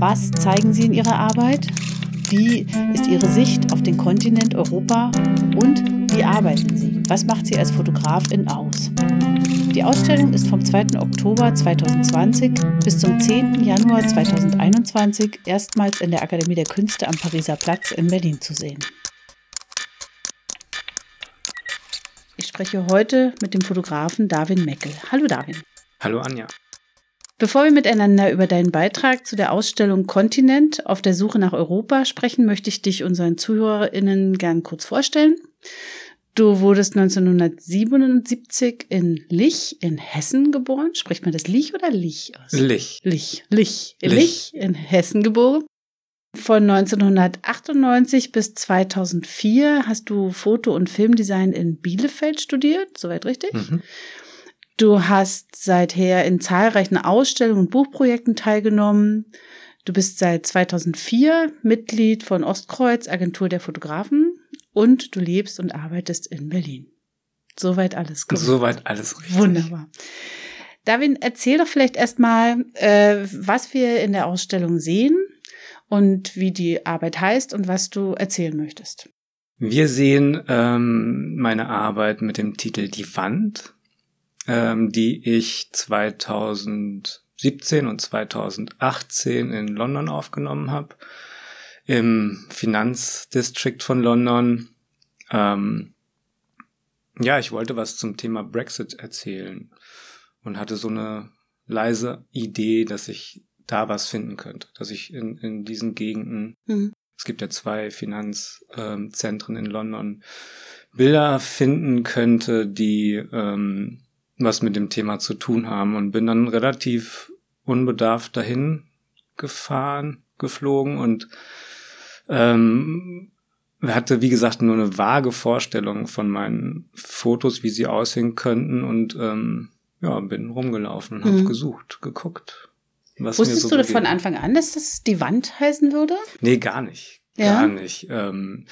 Was zeigen sie in ihrer Arbeit? Wie ist ihre Sicht auf den Kontinent Europa? Und wie arbeiten sie? Was macht sie als Fotografin aus? Die Ausstellung ist vom 2. Oktober 2020 bis zum 10. Januar 2021 erstmals in der Akademie der Künste am Pariser Platz in Berlin zu sehen. Ich spreche heute mit dem Fotografen Darwin Meckel. Hallo Darwin. Hallo Anja. Bevor wir miteinander über deinen Beitrag zu der Ausstellung Kontinent auf der Suche nach Europa sprechen, möchte ich dich unseren ZuhörerInnen gern kurz vorstellen. Du wurdest 1977 in Lich in Hessen geboren. Spricht man das Lich oder Lich aus? Lich. Lich. Lich. Lich, Lich in Hessen geboren. Von 1998 bis 2004 hast du Foto- und Filmdesign in Bielefeld studiert, soweit richtig? Mhm. Du hast seither in zahlreichen Ausstellungen und Buchprojekten teilgenommen. Du bist seit 2004 Mitglied von Ostkreuz, Agentur der Fotografen, und du lebst und arbeitest in Berlin. Soweit alles gut. Soweit alles richtig. Wunderbar. David, erzähl doch vielleicht erstmal, äh, was wir in der Ausstellung sehen und wie die Arbeit heißt und was du erzählen möchtest. Wir sehen ähm, meine Arbeit mit dem Titel Die Wand, ähm, die ich 2017 und 2018 in London aufgenommen habe, im Finanzdistrikt von London. Ähm, ja, ich wollte was zum Thema Brexit erzählen und hatte so eine leise Idee, dass ich da was finden könnte, dass ich in, in diesen Gegenden, mhm. es gibt ja zwei Finanzzentren in London, Bilder finden könnte, die ähm, was mit dem Thema zu tun haben und bin dann relativ unbedarft dahin gefahren, geflogen und ähm, hatte, wie gesagt, nur eine vage Vorstellung von meinen Fotos, wie sie aussehen könnten und ähm, ja, bin rumgelaufen und mhm. habe gesucht, geguckt. Was Wusstest so du von Anfang an, dass das die Wand heißen würde? Nee, gar nicht. Ja? Gar nicht. Ähm,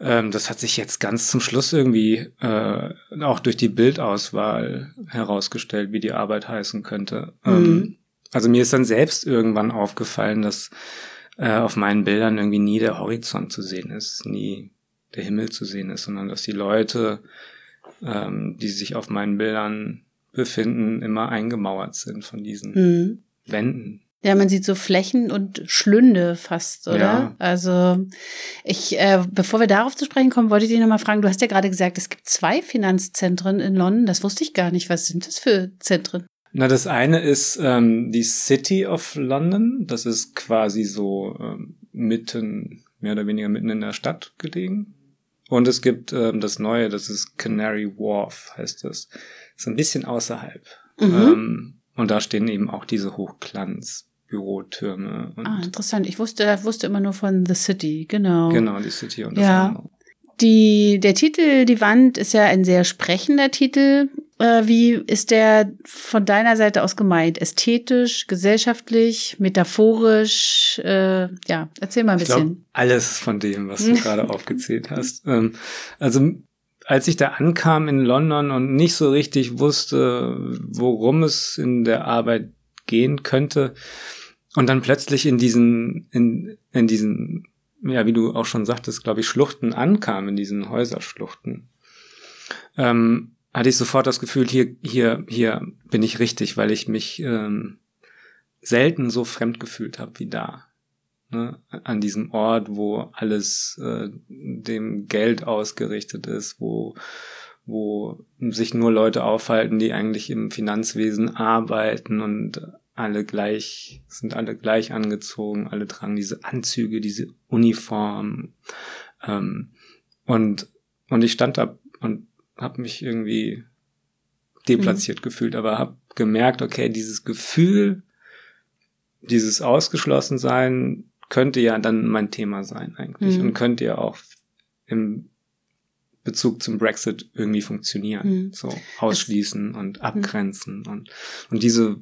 ähm, das hat sich jetzt ganz zum Schluss irgendwie äh, auch durch die Bildauswahl herausgestellt, wie die Arbeit heißen könnte. Ähm, mhm. Ähm, also mir ist dann selbst irgendwann aufgefallen, dass äh, auf meinen Bildern irgendwie nie der Horizont zu sehen ist, nie der Himmel zu sehen ist, sondern dass die Leute, ähm, die sich auf meinen Bildern befinden, immer eingemauert sind von diesen mhm. Wänden. Ja, man sieht so Flächen und Schlünde fast, oder? Ja. Also ich, äh, bevor wir darauf zu sprechen kommen, wollte ich dich nochmal fragen, du hast ja gerade gesagt, es gibt zwei Finanzzentren in London. Das wusste ich gar nicht. Was sind das für Zentren? Na, das eine ist ähm, die City of London. Das ist quasi so ähm, mitten, mehr oder weniger mitten in der Stadt gelegen. Und es gibt ähm, das neue, das ist Canary Wharf, heißt das. Ist ein bisschen außerhalb. Mhm. Ähm, und da stehen eben auch diese Hochglanz Bürotürme. ah, interessant. Ich wusste, wusste immer nur von The City, genau. Genau, die City und das ja. Andere. Die, der Titel, die Wand, ist ja ein sehr sprechender Titel. Äh, wie ist der von deiner Seite aus gemeint? Ästhetisch, gesellschaftlich, metaphorisch? Äh, ja, erzähl mal ein bisschen. Glaub, alles von dem, was du gerade aufgezählt hast. Ähm, also als ich da ankam in London und nicht so richtig wusste, worum es in der Arbeit gehen könnte, und dann plötzlich in diesen, in, in diesen, ja, wie du auch schon sagtest, glaube ich, Schluchten ankam, in diesen Häuserschluchten, ähm, hatte ich sofort das Gefühl, hier, hier, hier bin ich richtig, weil ich mich ähm, selten so fremd gefühlt habe wie da. Ne? An diesem Ort, wo alles äh, dem Geld ausgerichtet ist, wo wo sich nur Leute aufhalten, die eigentlich im Finanzwesen arbeiten und alle gleich, sind alle gleich angezogen, alle tragen diese Anzüge, diese Uniform. Ähm, und, und ich stand da und habe mich irgendwie deplatziert mhm. gefühlt, aber habe gemerkt, okay, dieses Gefühl, dieses Ausgeschlossensein könnte ja dann mein Thema sein eigentlich mhm. und könnte ja auch im Bezug zum Brexit irgendwie funktionieren. Mhm. So ausschließen und mhm. abgrenzen und, und diese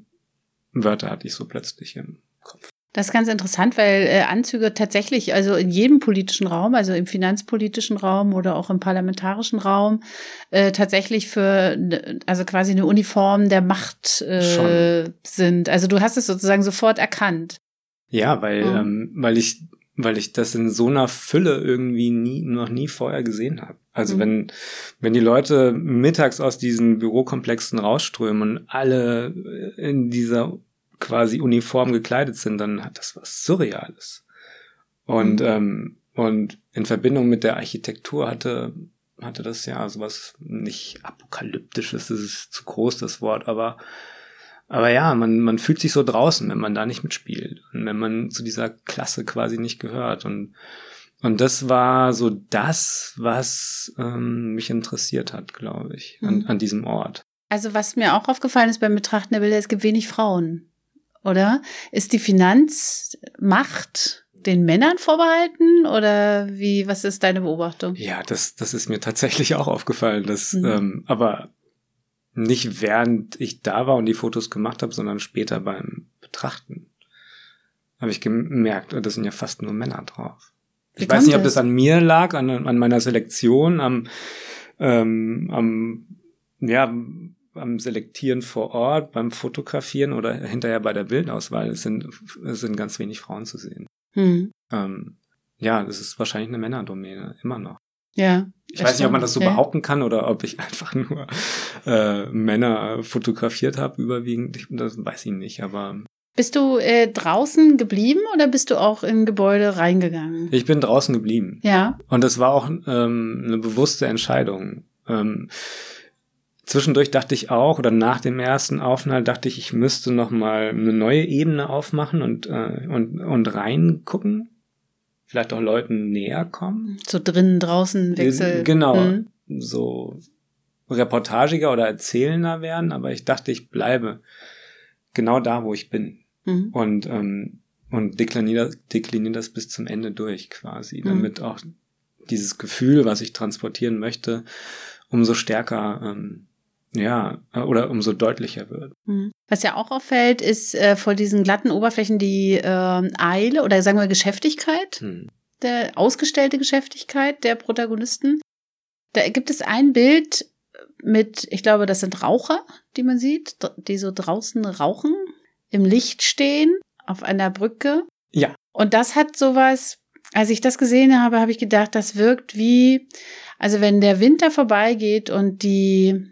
Wörter hatte ich so plötzlich im Kopf. Das ist ganz interessant, weil äh, Anzüge tatsächlich, also in jedem politischen Raum, also im finanzpolitischen Raum oder auch im parlamentarischen Raum, äh, tatsächlich für, also quasi eine Uniform der Macht äh, sind. Also du hast es sozusagen sofort erkannt. Ja, weil, mhm. ähm, weil ich, weil ich das in so einer Fülle irgendwie nie, noch nie vorher gesehen habe. Also mhm. wenn, wenn die Leute mittags aus diesen Bürokomplexen rausströmen und alle in dieser quasi uniform gekleidet sind, dann hat das was Surreales. Und, mhm. ähm, und in Verbindung mit der Architektur hatte, hatte das ja sowas nicht apokalyptisches, das ist zu groß das Wort, aber, aber ja, man, man fühlt sich so draußen, wenn man da nicht mitspielt und wenn man zu dieser Klasse quasi nicht gehört und, und das war so das, was ähm, mich interessiert hat, glaube ich, an, mhm. an diesem Ort. Also was mir auch aufgefallen ist beim Betrachten der Bilder, es gibt wenig Frauen oder? Ist die Finanzmacht den Männern vorbehalten oder wie, was ist deine Beobachtung? Ja, das, das ist mir tatsächlich auch aufgefallen, dass, mhm. ähm, aber nicht während ich da war und die Fotos gemacht habe, sondern später beim Betrachten habe ich gemerkt, da sind ja fast nur Männer drauf. Wie ich weiß nicht, ob das an mir lag, an, an meiner Selektion, am, ähm, am ja, beim Selektieren vor Ort, beim Fotografieren oder hinterher bei der Bildauswahl es sind, es sind ganz wenig Frauen zu sehen. Hm. Ähm, ja, das ist wahrscheinlich eine Männerdomäne, immer noch. Ja. Ich weiß nicht, ob man das so ja. behaupten kann oder ob ich einfach nur äh, Männer fotografiert habe, überwiegend. Das weiß ich nicht, aber. Bist du äh, draußen geblieben oder bist du auch in Gebäude reingegangen? Ich bin draußen geblieben. Ja. Und das war auch ähm, eine bewusste Entscheidung. Ähm, Zwischendurch dachte ich auch, oder nach dem ersten Aufenthalt dachte ich, ich müsste noch mal eine neue Ebene aufmachen und, äh, und, und reingucken. Vielleicht auch Leuten näher kommen. So drinnen, draußen, Wechsel. Genau. Mhm. So reportagiger oder erzählender werden, aber ich dachte, ich bleibe genau da, wo ich bin. Mhm. Und, ähm, und dekliniere, dekliniere das bis zum Ende durch quasi, mhm. damit auch dieses Gefühl, was ich transportieren möchte, umso stärker ähm, ja, oder umso deutlicher wird. Mhm. Was ja auch auffällt, ist äh, vor diesen glatten Oberflächen die äh, Eile oder sagen wir Geschäftigkeit, mhm. der ausgestellte Geschäftigkeit der Protagonisten. Da gibt es ein Bild mit, ich glaube, das sind Raucher, die man sieht, die so draußen rauchen, im Licht stehen, auf einer Brücke. Ja. Und das hat sowas, als ich das gesehen habe, habe ich gedacht, das wirkt wie, also wenn der Winter vorbeigeht und die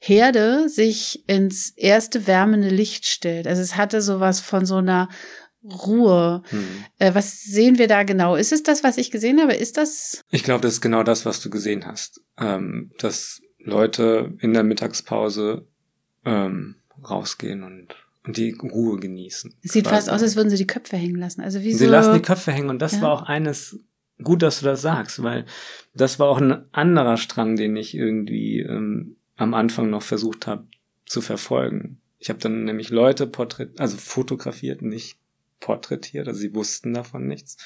Herde sich ins erste wärmende Licht stellt. Also es hatte sowas von so einer Ruhe. Hm. Äh, was sehen wir da genau? Ist es das, was ich gesehen habe? Ist das? Ich glaube, das ist genau das, was du gesehen hast. Ähm, dass Leute in der Mittagspause ähm, rausgehen und, und die Ruhe genießen. Es sieht quasi. fast aus, als würden sie die Köpfe hängen lassen. Also wie sie so lassen die Köpfe hängen und das ja. war auch eines gut, dass du das sagst, weil das war auch ein anderer Strang, den ich irgendwie ähm, am Anfang noch versucht habe zu verfolgen. Ich habe dann nämlich Leute porträtiert, also fotografiert, nicht porträtiert, also sie wussten davon nichts,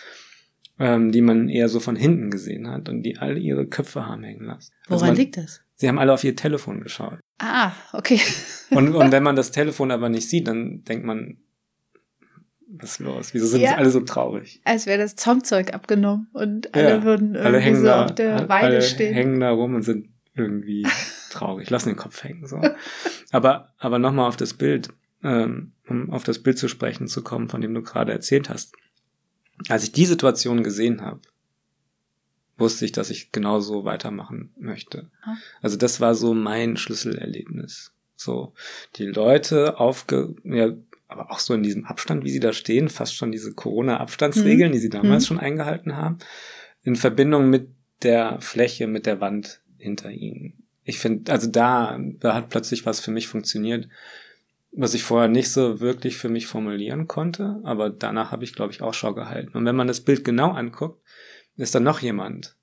ähm, die man eher so von hinten gesehen hat und die alle ihre Köpfe haben hängen lassen. Also Woran also man, liegt das? Sie haben alle auf ihr Telefon geschaut. Ah, okay. und, und wenn man das Telefon aber nicht sieht, dann denkt man, was ist los? Wieso sind ja, alle so traurig? Als wäre das Zaumzeug abgenommen und alle ja, würden alle hängen so da, auf der Weide alle stehen. hängen da rum und sind irgendwie traurig, lassen den Kopf hängen. So. Aber, aber nochmal auf das Bild, ähm, um auf das Bild zu sprechen zu kommen, von dem du gerade erzählt hast. Als ich die Situation gesehen habe, wusste ich, dass ich genauso weitermachen möchte. Also das war so mein Schlüsselerlebnis. So, die Leute aufge, ja, aber auch so in diesem Abstand, wie sie da stehen, fast schon diese Corona-Abstandsregeln, mhm. die sie damals mhm. schon eingehalten haben, in Verbindung mit der Fläche, mit der Wand hinter ihnen ich finde, also da, da hat plötzlich was für mich funktioniert, was ich vorher nicht so wirklich für mich formulieren konnte, aber danach habe ich, glaube ich, Ausschau gehalten. Und wenn man das Bild genau anguckt, ist da noch jemand,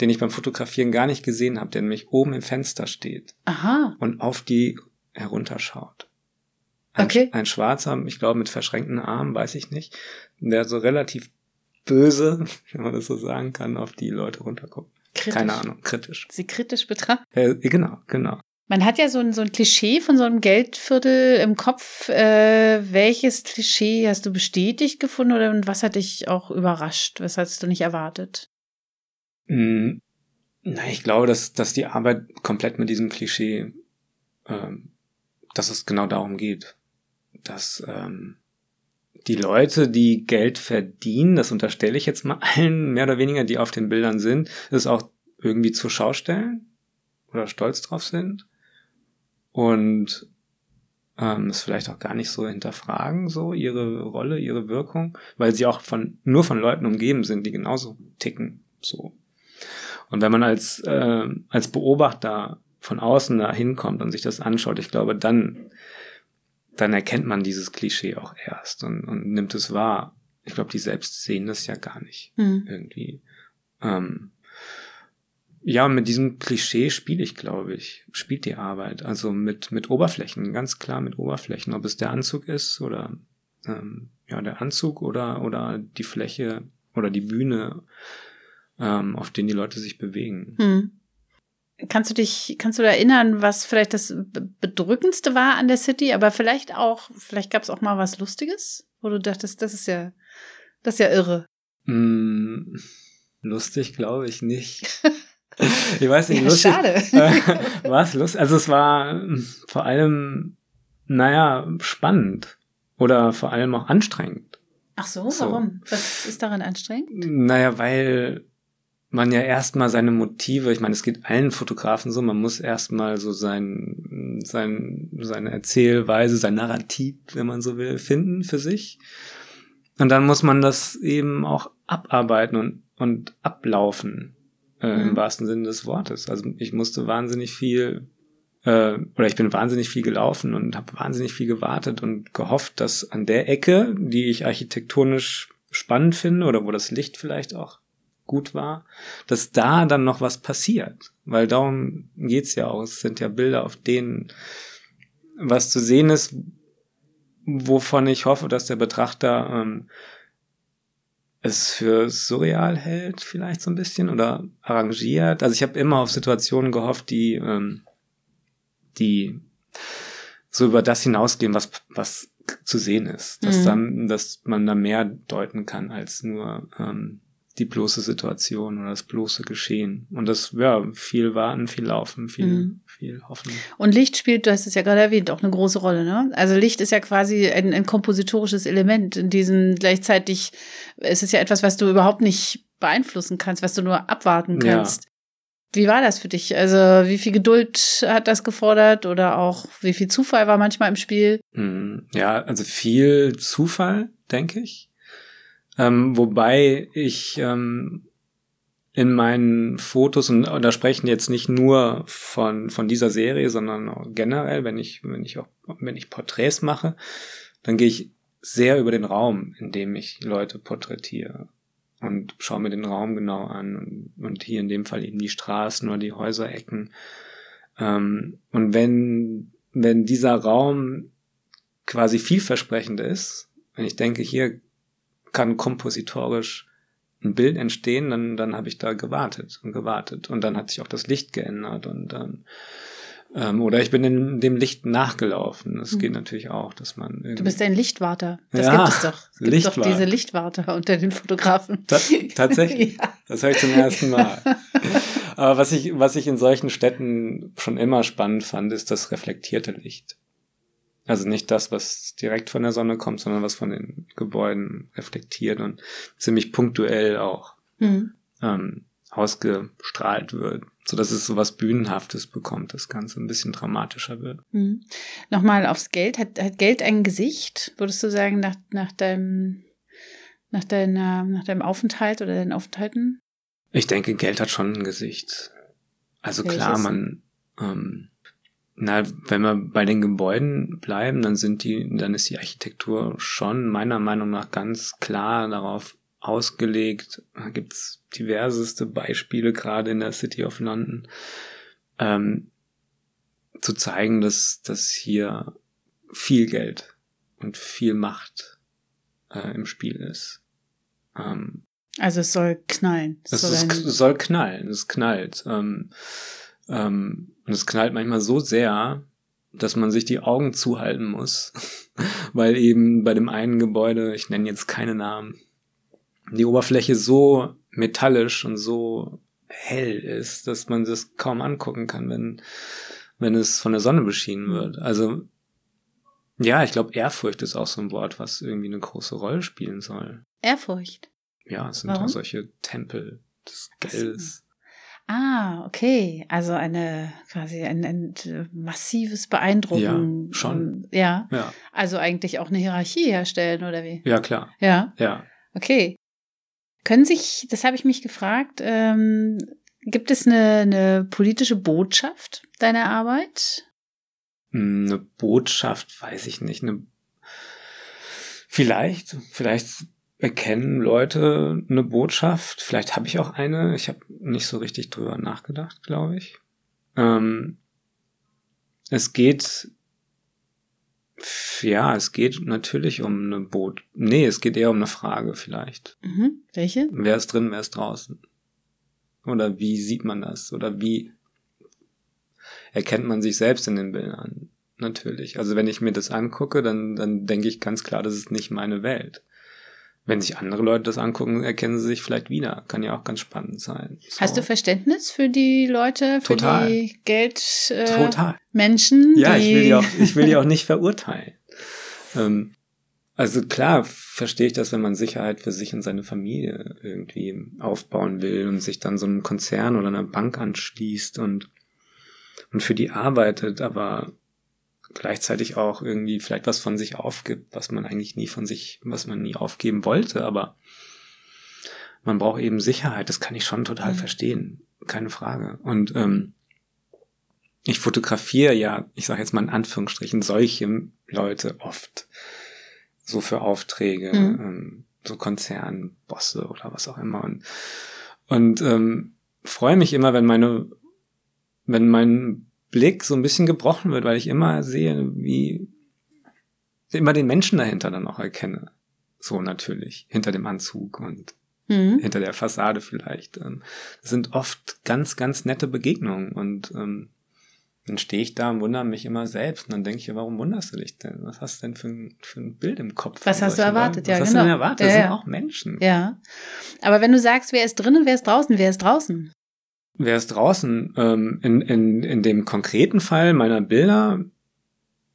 den ich beim Fotografieren gar nicht gesehen habe, der nämlich oben im Fenster steht Aha. und auf die herunterschaut. Ein, Okay. ein Schwarzer, ich glaube mit verschränkten Armen, weiß ich nicht, der so relativ böse, wenn man das so sagen kann, auf die Leute runterguckt. Kritisch. Keine Ahnung, kritisch. Sie kritisch betrachtet. Äh, genau, genau. Man hat ja so ein, so ein Klischee von so einem Geldviertel im Kopf. Äh, welches Klischee hast du bestätigt gefunden oder was hat dich auch überrascht? Was hast du nicht erwartet? Mm, Na, ich glaube, dass, dass die Arbeit komplett mit diesem Klischee, ähm, dass es genau darum geht. Dass ähm, die Leute, die Geld verdienen, das unterstelle ich jetzt mal allen, mehr oder weniger, die auf den Bildern sind, es auch irgendwie zur Schau stellen oder stolz drauf sind und ähm, es vielleicht auch gar nicht so hinterfragen, so ihre Rolle, ihre Wirkung, weil sie auch von nur von Leuten umgeben sind, die genauso ticken, so. Und wenn man als äh, als Beobachter von außen da hinkommt und sich das anschaut, ich glaube, dann dann erkennt man dieses Klischee auch erst und, und nimmt es wahr. Ich glaube, die selbst sehen das ja gar nicht Hm. irgendwie. Ähm, ja, mit diesem Klischee spiele ich, glaube ich, spielt die Arbeit. Also mit, mit Oberflächen, ganz klar mit Oberflächen. Ob es der Anzug ist oder ähm, ja, der Anzug oder, oder die Fläche oder die Bühne, ähm, auf denen die Leute sich bewegen. Hm. Kannst du dich, kannst du erinnern, was vielleicht das Be- bedrückendste war an der City, aber vielleicht auch, vielleicht gab es auch mal was Lustiges, wo du dachtest, das ist ja, das ist ja irre. Mm, lustig, glaube ich nicht. ich weiß nicht, Ja, lustig. schade. war es lustig? Also es war ähm, vor allem, naja, spannend. Oder vor allem auch anstrengend. Ach so, So. warum? Was ist daran anstrengend? Naja, weil man ja erstmal seine Motive, ich meine, es geht allen Fotografen so, man muss erstmal so sein, sein, seine Erzählweise, sein Narrativ, wenn man so will, finden für sich. Und dann muss man das eben auch abarbeiten und, und ablaufen, äh, Mhm. im wahrsten Sinne des Wortes. Also ich musste wahnsinnig viel, äh, oder ich bin wahnsinnig viel gelaufen und habe wahnsinnig viel gewartet und gehofft, dass an der Ecke, die ich architektonisch spannend finde oder wo das Licht vielleicht auch gut war, dass da dann noch was passiert. Weil darum geht's ja auch. Es sind ja Bilder, auf denen was zu sehen ist, wovon ich hoffe, dass der Betrachter ähm, es für surreal hält, vielleicht so ein bisschen, oder arrangiert. Also ich habe immer auf Situationen gehofft, die, ähm, die so über das hinausgehen, was, was zu sehen ist. Dass Mhm. dann, dass man da mehr deuten kann als nur ähm, die bloße Situation oder das bloße Geschehen. Und das, ja, viel warten, viel laufen, viel, Mhm. viel hoffen. Und Licht spielt, du hast es ja gerade erwähnt, auch eine große Rolle, ne? Also Licht ist ja quasi ein, ein kompositorisches Element in diesem gleichzeitig, es ist ja etwas, was du überhaupt nicht beeinflussen kannst, was du nur abwarten Ja. kannst. Wie war das für dich? Also, wie viel Geduld hat das gefordert oder auch wie viel Zufall war manchmal im Spiel? Mm, Ja, also viel Zufall, denke ich. Ähm, wobei ich ähm, in meinen Fotos, und da sprechen jetzt nicht nur von, von dieser Serie, sondern auch generell, wenn ich, wenn ich auch, wenn ich Porträts mache, dann gehe ich sehr über den Raum, in dem ich Leute porträtiere und schaue mir den Raum genau an und, und hier in dem Fall eben die Straßen oder die Häuserecken. Ähm, und wenn, wenn dieser Raum quasi vielversprechend ist, wenn ich denke, hier kann kompositorisch ein Bild entstehen, dann, dann habe ich da gewartet und gewartet. Und dann hat sich auch das Licht geändert und dann ähm, oder ich bin in dem Licht nachgelaufen. Das Mhm. geht natürlich auch, dass man Du bist ein Lichtwarter. Das Ja, gibt es doch. Es gibt doch Lichtwart. diese Lichtwarter unter den Fotografen. Ta tatsächlich. ja. Das höre ich zum ersten Mal. Aber was ich, was ich in solchen Städten schon immer spannend fand, ist das reflektierte Licht. Also nicht das, was direkt von der Sonne kommt, sondern was von den Gebäuden reflektiert und ziemlich punktuell auch Mhm. ähm, ausgestrahlt wird, so dass es so was Bühnenhaftes bekommt, das Ganze ein bisschen dramatischer wird. Mhm. Nochmal aufs Geld. Hat, hat Geld ein Gesicht, würdest du sagen, nach, nach deinem nach, deiner, nach deinem Aufenthalt oder deinen Aufenthalten? Ich denke, Geld hat schon ein Gesicht. Also klar, Welches? man, ähm, na, wenn wir bei den Gebäuden bleiben, dann sind die, dann ist die Architektur schon meiner Meinung nach ganz klar darauf ausgelegt. Da gibt's diverseste Beispiele, gerade in der City of London, ähm, zu zeigen, dass, dass hier viel Geld und viel Macht äh, im Spiel ist. Ähm, also es soll knallen. Es, soll, es soll knallen, es knallt. Ähm, ähm, und es knallt manchmal so sehr, dass man sich die Augen zuhalten muss, weil eben bei dem einen Gebäude, ich nenne jetzt keine Namen, die Oberfläche so metallisch und so hell ist, dass man das kaum angucken kann, wenn, wenn es von der Sonne beschienen wird. Also ja, ich glaube, Ehrfurcht ist auch so ein Wort, was irgendwie eine große Rolle spielen soll. Ehrfurcht? Ja, es sind Warum? auch solche Tempel des Geldes. Ah, okay. Also eine quasi ein, ein massives Beeindrucken. Ja, schon. Ja. ja. Also eigentlich auch eine Hierarchie herstellen, oder wie? Ja, klar. Ja. Ja. Okay. Können sich, das habe ich mich gefragt, ähm, gibt es eine, eine politische Botschaft deiner Arbeit? Hm, eine Botschaft, weiß ich nicht. Eine, vielleicht, vielleicht erkennen Leute eine Botschaft. Vielleicht habe ich auch eine. Ich habe nicht so richtig drüber nachgedacht, glaube ich. Ähm, es geht, ja, es geht natürlich um eine Boot. Nee, es geht eher um eine Frage vielleicht. Mhm. Welche? Wer ist drin, wer ist draußen? Oder wie sieht man das? Oder wie erkennt man sich selbst in den Bildern? Natürlich. Also wenn ich mir das angucke, dann, dann denke ich ganz klar, das ist nicht meine Welt wenn sich andere Leute das angucken, erkennen sie sich vielleicht wieder. Kann ja auch ganz spannend sein. So. Hast du Verständnis für die Leute, für Total. die Geldmenschen? Äh? Ja, ich will die auch, ich will die auch nicht verurteilen. Ähm, also klar verstehe ich das, wenn man Sicherheit für sich und seine Familie irgendwie aufbauen will und sich dann so einem Konzern oder einer Bank anschließt und, und für die arbeitet, aber gleichzeitig auch irgendwie vielleicht was von sich aufgibt, was man eigentlich nie von sich, was man nie aufgeben wollte, aber man braucht eben Sicherheit, das kann ich schon total mhm. verstehen, keine Frage. Und ähm, ich fotografiere ja, ich sage jetzt mal in Anführungsstrichen, solche Leute oft so für Aufträge, mhm. ähm, so Konzernbosse oder was auch immer. Und, und ähm, freue mich immer, wenn meine, wenn mein Blick so ein bisschen gebrochen wird, weil ich immer sehe, wie immer den Menschen dahinter dann auch erkenne. So natürlich, hinter dem Anzug und mhm. hinter der Fassade vielleicht. Ähm, das sind oft ganz, ganz nette Begegnungen und ähm, dann stehe ich da und wundere mich immer selbst und dann denke ich, warum wunderst du dich denn? Was hast du denn für ein, für ein Bild im Kopf? Was hast du erwartet? Leuten? Ja, Was genau. hast du denn erwartet? Ja, das ja. sind auch Menschen. Ja. Aber wenn du sagst, wer ist drinnen, wer ist draußen, wer ist draußen? Wer ist draußen? Ähm, in, in, in dem konkreten Fall meiner Bilder,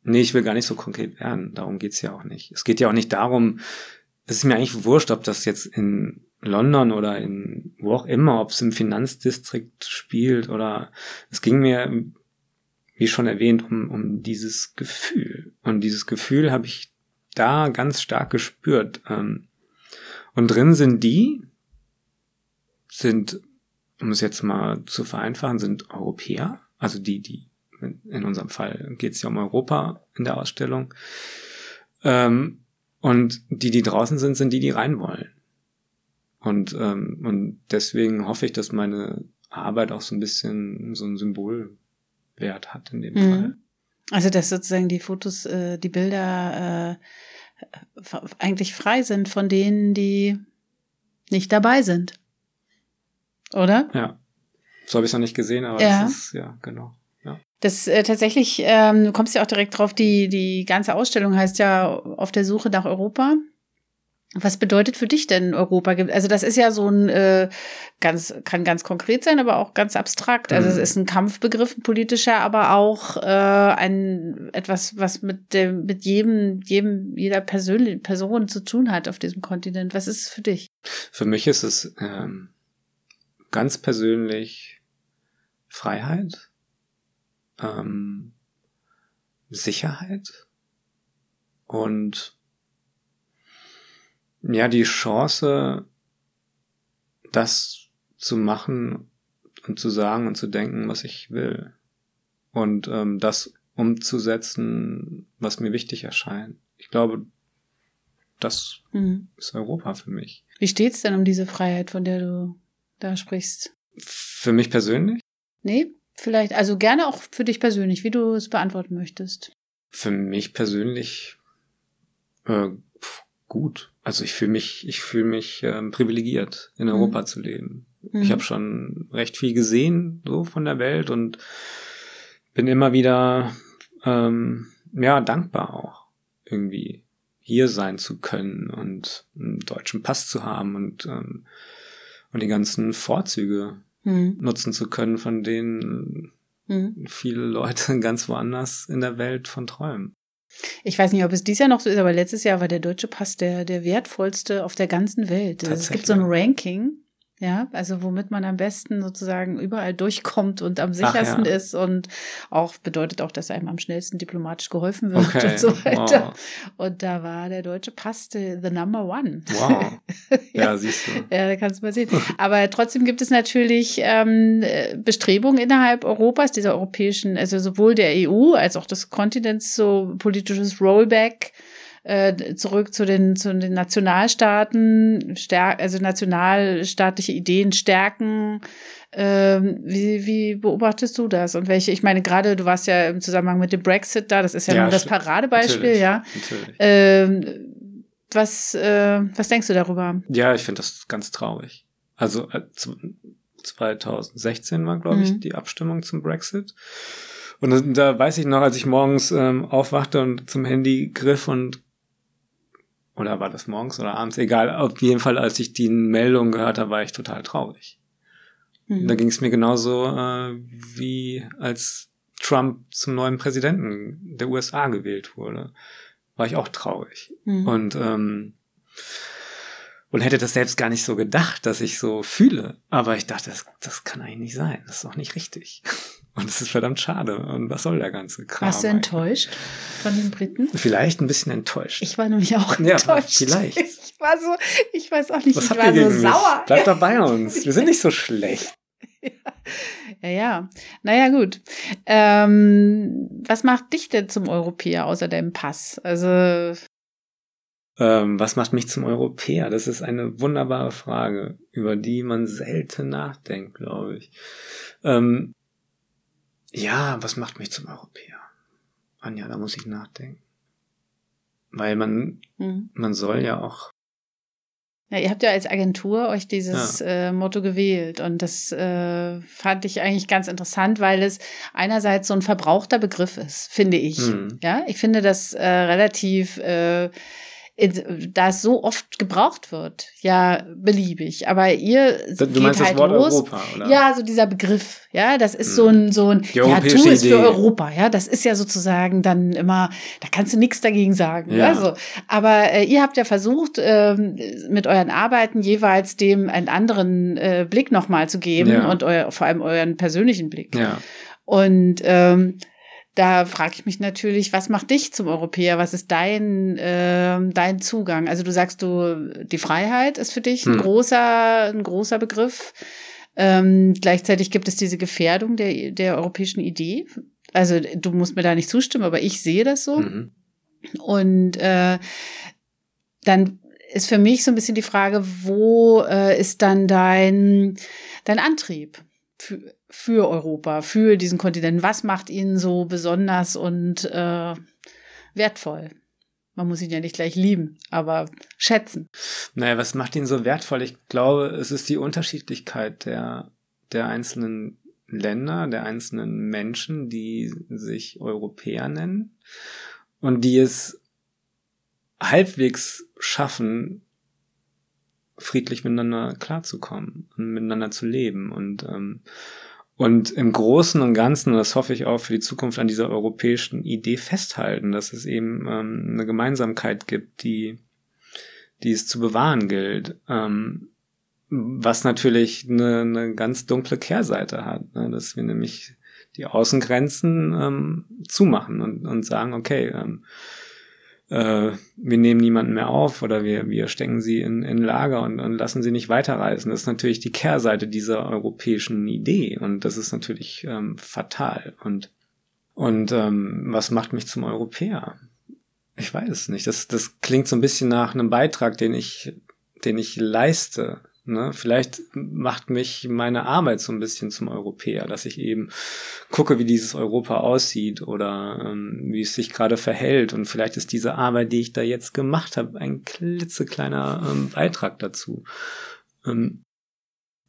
nee, ich will gar nicht so konkret werden. Darum geht's ja auch nicht. Es geht ja auch nicht darum, es ist mir eigentlich wurscht, ob das jetzt in London oder in wo auch immer, ob es im Finanzdistrikt spielt oder es ging mir, wie schon erwähnt, um, um dieses Gefühl. Und dieses Gefühl habe ich da ganz stark gespürt. Ähm, und drin sind die, sind um es jetzt mal zu vereinfachen, sind Europäer, also die, die, in unserem Fall geht es ja um Europa in der Ausstellung. Ähm, und die, die draußen sind, sind die, die rein wollen. Und, ähm, und deswegen hoffe ich, dass meine Arbeit auch so ein bisschen so einen Symbolwert hat in dem mhm. Fall. Also dass sozusagen die Fotos, äh, die Bilder äh, eigentlich frei sind von denen, die nicht dabei sind. Oder? Ja. So habe ich es noch nicht gesehen, aber ja. das ist, ja, genau. Ja. Das äh, tatsächlich, ähm, du kommst ja auch direkt drauf, die, die ganze Ausstellung heißt ja auf der Suche nach Europa. Was bedeutet für dich denn Europa? Also das ist ja so ein äh, ganz kann ganz konkret sein, aber auch ganz abstrakt. Also es mhm. ist ein Kampfbegriff, ein politischer, aber auch äh, ein etwas, was mit dem mit jedem jedem jeder Persön Person zu tun hat auf diesem Kontinent. Was ist es für dich? Für mich ist es ähm, ganz persönlich Freiheit, ähm, Sicherheit und ja, die Chance, das zu machen und zu sagen und zu denken, was ich will. Und ähm, das umzusetzen, was mir wichtig erscheint. Ich glaube, das mhm. ist Europa für mich. Wie steht's denn um diese Freiheit, von der du da sprichst? Für mich persönlich? Nee, vielleicht, also gerne auch für dich persönlich, wie du es beantworten möchtest. für mich persönlich äh, gut. Also ich fühle mich, ich fühle mich äh, privilegiert, in mhm. Europa zu leben. Mhm. Ich habe schon recht viel gesehen so von der Welt und bin immer wieder ähm, ja dankbar auch irgendwie hier sein zu können und einen deutschen Pass zu haben und ähm, und die ganzen Vorzüge mhm. nutzen zu können, von denen mhm. viele Leute ganz woanders in der Welt von träumen. Ich weiß nicht, ob es dieses Jahr noch so ist, aber letztes Jahr war der deutsche Pass der, der wertvollste auf der ganzen Welt. Es gibt so ein Ranking ja, also womit man am besten sozusagen überall durchkommt und am sichersten ja. ist und auch bedeutet auch, dass einem am schnellsten diplomatisch geholfen wird okay. und so weiter. Wow. Und da war der deutsche Pass the, the number one. Wow. ja. ja, siehst du. Ja, da kannst du mal sehen. Aber trotzdem gibt es natürlich ähm, Bestrebungen innerhalb Europas, dieser europäischen, also sowohl der EU als auch des Kontinents, so politisches Rollback äh, zurück zu den, zu den Nationalstaaten, stärk, also nationalstaatliche Ideen stärken. Ähm, wie, wie beobachtest du das? Und welche, ich meine, gerade du warst ja im Zusammenhang mit dem Brexit da, das ist ja, ja nur das Paradebeispiel, natürlich, ja. Natürlich. Ähm, was, äh, was denkst du darüber? Ja, ich finde das ganz traurig. Also äh, 2016 war, glaube ich, mhm. die Abstimmung zum Brexit. Und da weiß ich noch, als ich morgens ähm, aufwachte und zum Handy griff und oder war das morgens oder abends? Egal. Auf jeden Fall, als ich die Meldung gehört habe, war ich total traurig. Mhm. Da ging es mir genauso äh, wie als Trump zum neuen Präsidenten der USA gewählt wurde. War ich auch traurig. Mhm. Und ähm, und hätte das selbst gar nicht so gedacht, dass ich so fühle. Aber ich dachte, das, das kann eigentlich nicht sein. Das ist doch nicht richtig. Und es ist verdammt schade. Und was soll der ganze Kram? Warst du enttäuscht von den Briten? Vielleicht ein bisschen enttäuscht. Ich war nämlich auch enttäuscht. Ja, vielleicht. Ich war so, ich weiß auch nicht, was ich war so sauer. Mich? Bleib doch bei uns. Wir sind nicht so schlecht. Ja, ja. Naja, gut. Ähm, was macht dich denn zum Europäer außer deinem Pass? Also. Ähm, was macht mich zum Europäer? Das ist eine wunderbare Frage, über die man selten nachdenkt, glaube ich. Ähm, ja, was macht mich zum Europäer? Anja, da muss ich nachdenken. Weil man, mhm. man soll ja auch. Ja, ihr habt ja als Agentur euch dieses ja. äh, Motto gewählt und das äh, fand ich eigentlich ganz interessant, weil es einerseits so ein verbrauchter Begriff ist, finde ich. Mhm. Ja, ich finde das äh, relativ äh, da es so oft gebraucht wird, ja, beliebig. Aber ihr du geht meinst halt das Wort los. Europa, oder? Ja, so dieser Begriff, ja, das ist hm. so ein, so ein, Die ja, tu es für Europa, ja, das ist ja sozusagen dann immer, da kannst du nichts dagegen sagen, ja. also. Aber äh, ihr habt ja versucht, ähm, mit euren Arbeiten jeweils dem einen anderen äh, Blick nochmal zu geben ja. und euer, vor allem euren persönlichen Blick. Ja. Und ähm, da frage ich mich natürlich, was macht dich zum Europäer? Was ist dein, äh, dein Zugang? Also du sagst du, die Freiheit ist für dich ein hm. großer, ein großer Begriff. Ähm, gleichzeitig gibt es diese Gefährdung der, der europäischen Idee. Also du musst mir da nicht zustimmen, aber ich sehe das so. Mhm. Und äh, dann ist für mich so ein bisschen die Frage, wo äh, ist dann dein, dein Antrieb? Für, für Europa, für diesen Kontinent? Was macht ihn so besonders und äh, wertvoll? Man muss ihn ja nicht gleich lieben, aber schätzen. Naja, was macht ihn so wertvoll? Ich glaube, es ist die Unterschiedlichkeit der, der einzelnen Länder, der einzelnen Menschen, die sich Europäer nennen und die es halbwegs schaffen, friedlich miteinander klarzukommen und miteinander zu leben. Und ähm, und im Großen und Ganzen, und das hoffe ich auch für die Zukunft, an dieser europäischen Idee festhalten, dass es eben ähm, eine Gemeinsamkeit gibt, die, die es zu bewahren gilt. Ähm, was natürlich eine, eine ganz dunkle Kehrseite hat, ne? dass wir nämlich die Außengrenzen ähm, zumachen und, und sagen, okay, ähm, äh, wir nehmen niemanden mehr auf oder wir, wir stecken sie in, in Lager und, und lassen sie nicht weiterreisen. Das ist natürlich die Kehrseite dieser europäischen Idee und das ist natürlich ähm, fatal. Und, und ähm, was macht mich zum Europäer? Ich weiß es nicht. Das, das klingt so ein bisschen nach einem Beitrag, den ich, den ich leiste Ne? Vielleicht macht mich meine Arbeit so ein bisschen zum Europäer, dass ich eben gucke, wie dieses Europa aussieht oder ähm, wie es sich gerade verhält. Und vielleicht ist diese Arbeit, die ich da jetzt gemacht habe, ein klitzekleiner ähm, Beitrag dazu. Ähm,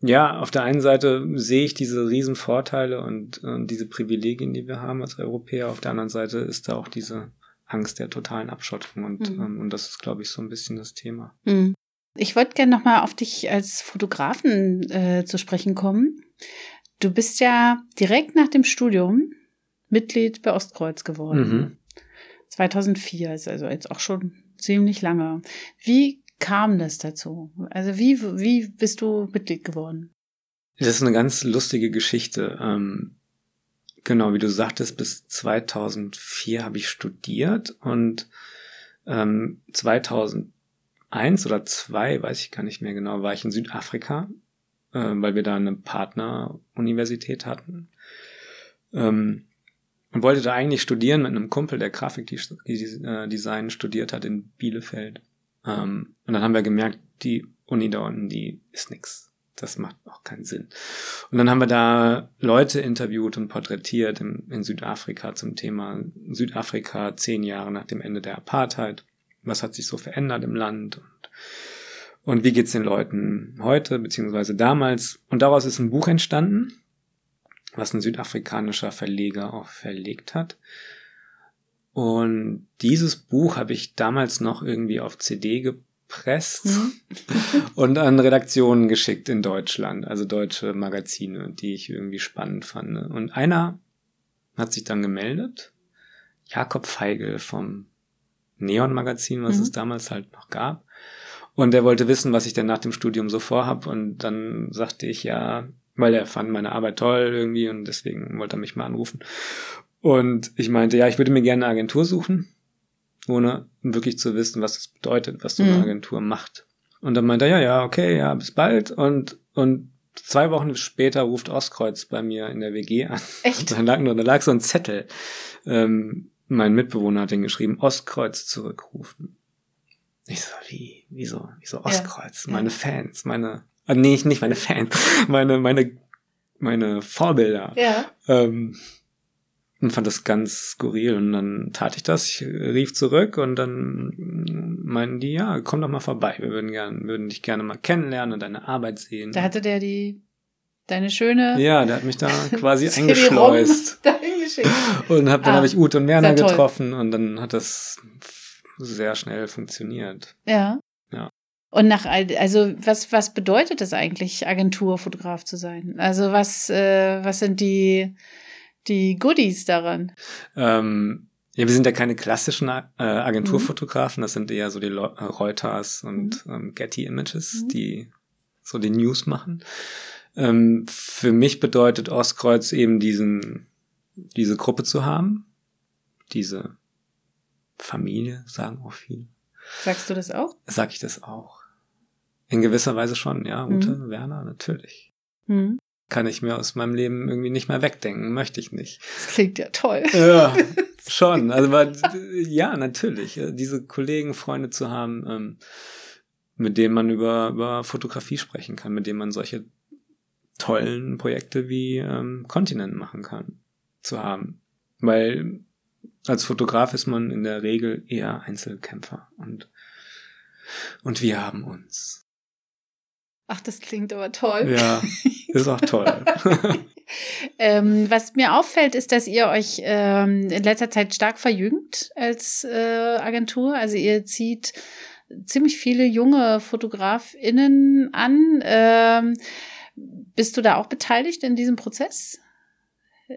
ja, auf der einen Seite sehe ich diese riesen Vorteile und äh, diese Privilegien, die wir haben als Europäer. Auf der anderen Seite ist da auch diese Angst der totalen Abschottung und, mhm. ähm, und das ist, glaube ich, so ein bisschen das Thema. Mhm. Ich wollte gerne nochmal auf dich als Fotografen äh, zu sprechen kommen. Du bist ja direkt nach dem Studium Mitglied bei Ostkreuz geworden. Mhm. 2004 ist also jetzt auch schon ziemlich lange. Wie kam das dazu? Also wie, wie bist du Mitglied geworden? Das ist eine ganz lustige Geschichte. Ähm, genau, wie du sagtest, bis 2004 habe ich studiert und ähm, 2000 eins oder zwei, weiß ich gar nicht mehr genau, war ich in Südafrika, äh, weil wir da eine Partneruniversität hatten. Ähm, und wollte da eigentlich studieren mit einem Kumpel, der Grafikdesign studiert hat in Bielefeld. Ähm, und dann haben wir gemerkt, die Uni da unten, die ist nix. Das macht auch keinen Sinn. Und dann haben wir da Leute interviewt und porträtiert in, in Südafrika zum Thema Südafrika zehn Jahre nach dem Ende der Apartheid was hat sich so verändert im Land und, und wie geht's den Leuten heute beziehungsweise damals. Und daraus ist ein Buch entstanden, was ein südafrikanischer Verleger auch verlegt hat. Und dieses Buch habe ich damals noch irgendwie auf CD gepresst mhm. und an Redaktionen geschickt in Deutschland, also deutsche Magazine, die ich irgendwie spannend fand. Und einer hat sich dann gemeldet, Jakob Feigl vom Neon-Magazin, was mhm. es damals halt noch gab. Und er wollte wissen, was ich denn nach dem Studium so vorhab. Und dann sagte ich ja, weil er fand meine Arbeit toll irgendwie und deswegen wollte er mich mal anrufen. Und ich meinte, ja, ich würde mir gerne eine Agentur suchen, ohne wirklich zu wissen, was das bedeutet, was so eine mhm. Agentur macht. Und dann meinte er, ja, ja, okay, ja, bis bald. Und, und zwei Wochen später ruft Ostkreuz bei mir in der WG an. Echt? Da lag, nur, da lag so ein Zettel. Ähm, mein Mitbewohner hat den geschrieben, Ostkreuz zurückrufen. Ich so, wie, wieso, wieso Ostkreuz? Ja, meine ja. Fans, meine, äh, nee, nicht meine Fans, meine, meine, meine Vorbilder. Ja. Ähm, und fand das ganz skurril und dann tat ich das, ich rief zurück und dann meinten die, ja, komm doch mal vorbei, wir würden gern, würden dich gerne mal kennenlernen und deine Arbeit sehen. Da hatte der die, deine schöne. Ja, der hat mich da quasi eingeschleust. Und hab, dann ah, habe ich Ute und Werner getroffen und dann hat das sehr schnell funktioniert. Ja. Ja. Und nach, also was, was bedeutet es eigentlich, Agenturfotograf zu sein? Also was, äh, was sind die, die Goodies daran? Ähm, ja, wir sind ja keine klassischen äh, Agenturfotografen, das sind eher so die Le Reuters und mhm. ähm, Getty Images, mhm. die so die News machen. Ähm, für mich bedeutet Ostkreuz eben diesen diese Gruppe zu haben, diese Familie, sagen auch viele. Sagst du das auch? Sag ich das auch. In gewisser Weise schon, ja. Ute, mhm. Werner, natürlich. Mhm. Kann ich mir aus meinem Leben irgendwie nicht mehr wegdenken, möchte ich nicht. Das klingt ja toll. Ja, schon. Also, weil, ja, natürlich. Diese Kollegen, Freunde zu haben, ähm, mit denen man über, über Fotografie sprechen kann, mit denen man solche tollen Projekte wie ähm, Kontinent machen kann zu haben. Weil als Fotograf ist man in der Regel eher Einzelkämpfer und, und wir haben uns. Ach, das klingt aber toll. Ja, ist auch toll. ähm, was mir auffällt, ist, dass ihr euch ähm, in letzter Zeit stark verjüngt als äh, Agentur. Also ihr zieht ziemlich viele junge FotografInnen an. Ähm, bist du da auch beteiligt in diesem Prozess?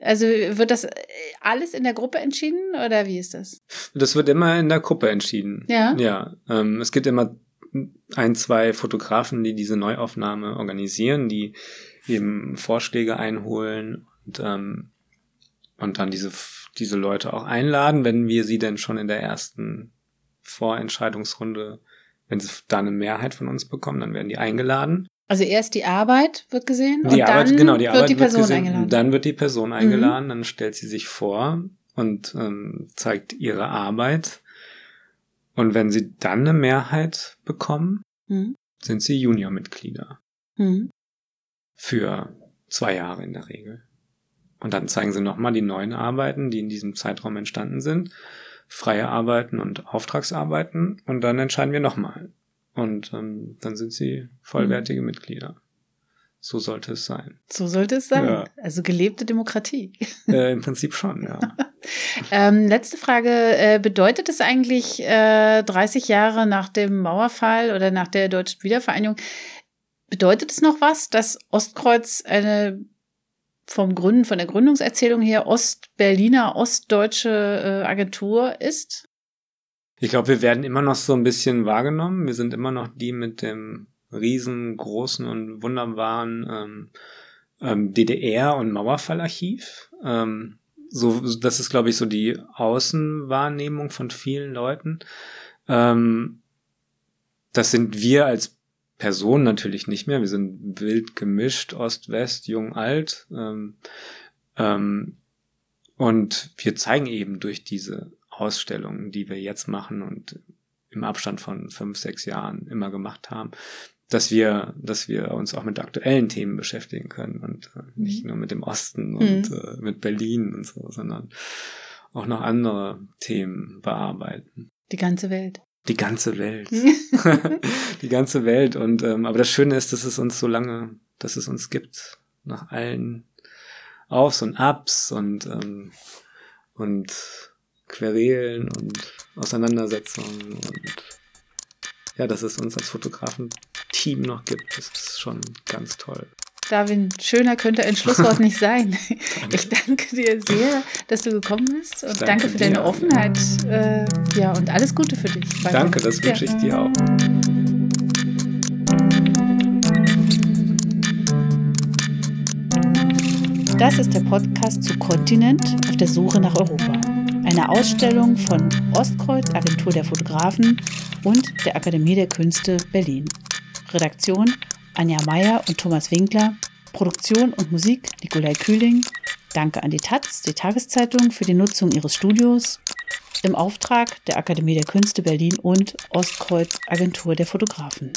Also wird das alles in der Gruppe entschieden oder wie ist das? Das wird immer in der Gruppe entschieden. Ja. Ja. Ähm, es gibt immer ein, zwei Fotografen, die diese Neuaufnahme organisieren, die eben Vorschläge einholen und, ähm, und dann diese, diese Leute auch einladen, wenn wir sie denn schon in der ersten Vorentscheidungsrunde, wenn sie da eine Mehrheit von uns bekommen, dann werden die eingeladen. Also erst die Arbeit wird gesehen die und Arbeit, dann genau, die wird Arbeit die Person gesehen, eingeladen. Dann wird die Person eingeladen, mhm. dann stellt sie sich vor und ähm, zeigt ihre Arbeit. Und wenn sie dann eine Mehrheit bekommen, mhm. sind sie Juniormitglieder. Mhm. Für zwei Jahre in der Regel. Und dann zeigen sie nochmal die neuen Arbeiten, die in diesem Zeitraum entstanden sind. Freie Arbeiten und Auftragsarbeiten. Und dann entscheiden wir nochmal. Und ähm, dann sind sie vollwertige mhm. Mitglieder. So sollte es sein. So sollte es sein. Ja. Also gelebte Demokratie. Äh, Im Prinzip schon, ja. ähm, letzte Frage. Äh, bedeutet es eigentlich äh, 30 Jahre nach dem Mauerfall oder nach der deutschen Wiedervereinigung, bedeutet es noch was, dass Ostkreuz eine vom Gründen, von der Gründungserzählung her Ostberliner, ostdeutsche äh, Agentur ist? Ich glaube, wir werden immer noch so ein bisschen wahrgenommen. Wir sind immer noch die mit dem riesengroßen und wunderbaren ähm, ähm, DDR- und Mauerfallarchiv. Ähm, so, das ist, glaube ich, so die Außenwahrnehmung von vielen Leuten. Ähm, das sind wir als Person natürlich nicht mehr. Wir sind wild gemischt, Ost, West, Jung, Alt. Ähm, ähm, und wir zeigen eben durch diese Ausstellungen, die wir jetzt machen und im Abstand von fünf, sechs Jahren immer gemacht haben, dass wir, dass wir uns auch mit aktuellen Themen beschäftigen können und äh, nicht mhm. nur mit dem Osten und mhm. äh, mit Berlin und so, sondern auch noch andere Themen bearbeiten. Die ganze Welt. Die ganze Welt. die ganze Welt. Und ähm, aber das Schöne ist, dass es uns so lange, dass es uns gibt, nach allen Aufs und Abs und ähm, und Querelen und Auseinandersetzungen und ja, dass es uns als Fotografen-Team noch gibt, das ist schon ganz toll. Darwin, schöner könnte ein Schlusswort nicht sein. Ich danke dir sehr, dass du gekommen bist und danke, danke für dir. deine Offenheit. Äh, ja, und alles Gute für dich. Danke, das wünsche ich dir auch. Das ist der Podcast zu Kontinent auf der Suche nach Europa. Eine Ausstellung von Ostkreuz, Agentur der Fotografen und der Akademie der Künste Berlin. Redaktion Anja Meyer und Thomas Winkler. Produktion und Musik Nikolai Kühling. Danke an die Taz, die Tageszeitung, für die Nutzung ihres Studios im Auftrag der Akademie der Künste Berlin und Ostkreuz Agentur der Fotografen.